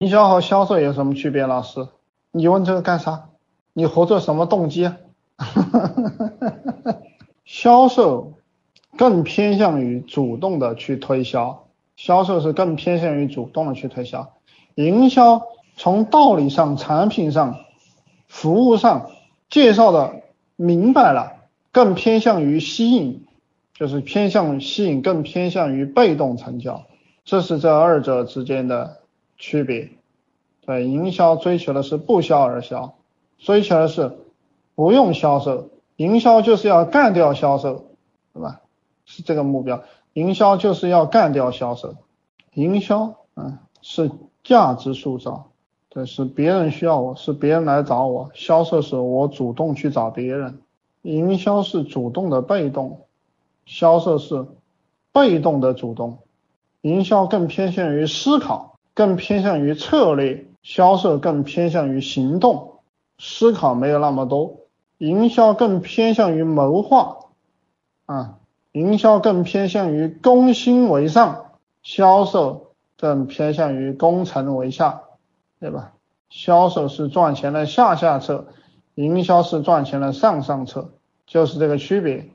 营销和销售有什么区别？老师，你问这个干啥？你合作什么动机啊？销售更偏向于主动的去推销，销售是更偏向于主动的去推销。营销从道理上、产品上、服务上介绍的明白了，更偏向于吸引，就是偏向吸引，更偏向于被动成交。这是这二者之间的区别。对，营销追求的是不销而销，追求的是不用销售。营销就是要干掉销售，对吧？是这个目标。营销就是要干掉销售。营销，嗯，是价值塑造，对，是别人需要我，是别人来找我。销售是我主动去找别人。营销是主动的被动，销售是被动的主动。营销更偏向于思考，更偏向于策略；销售更偏向于行动，思考没有那么多。营销更偏向于谋划，啊，营销更偏向于攻心为上，销售更偏向于攻城为下，对吧？销售是赚钱的下下策，营销是赚钱的上上策，就是这个区别。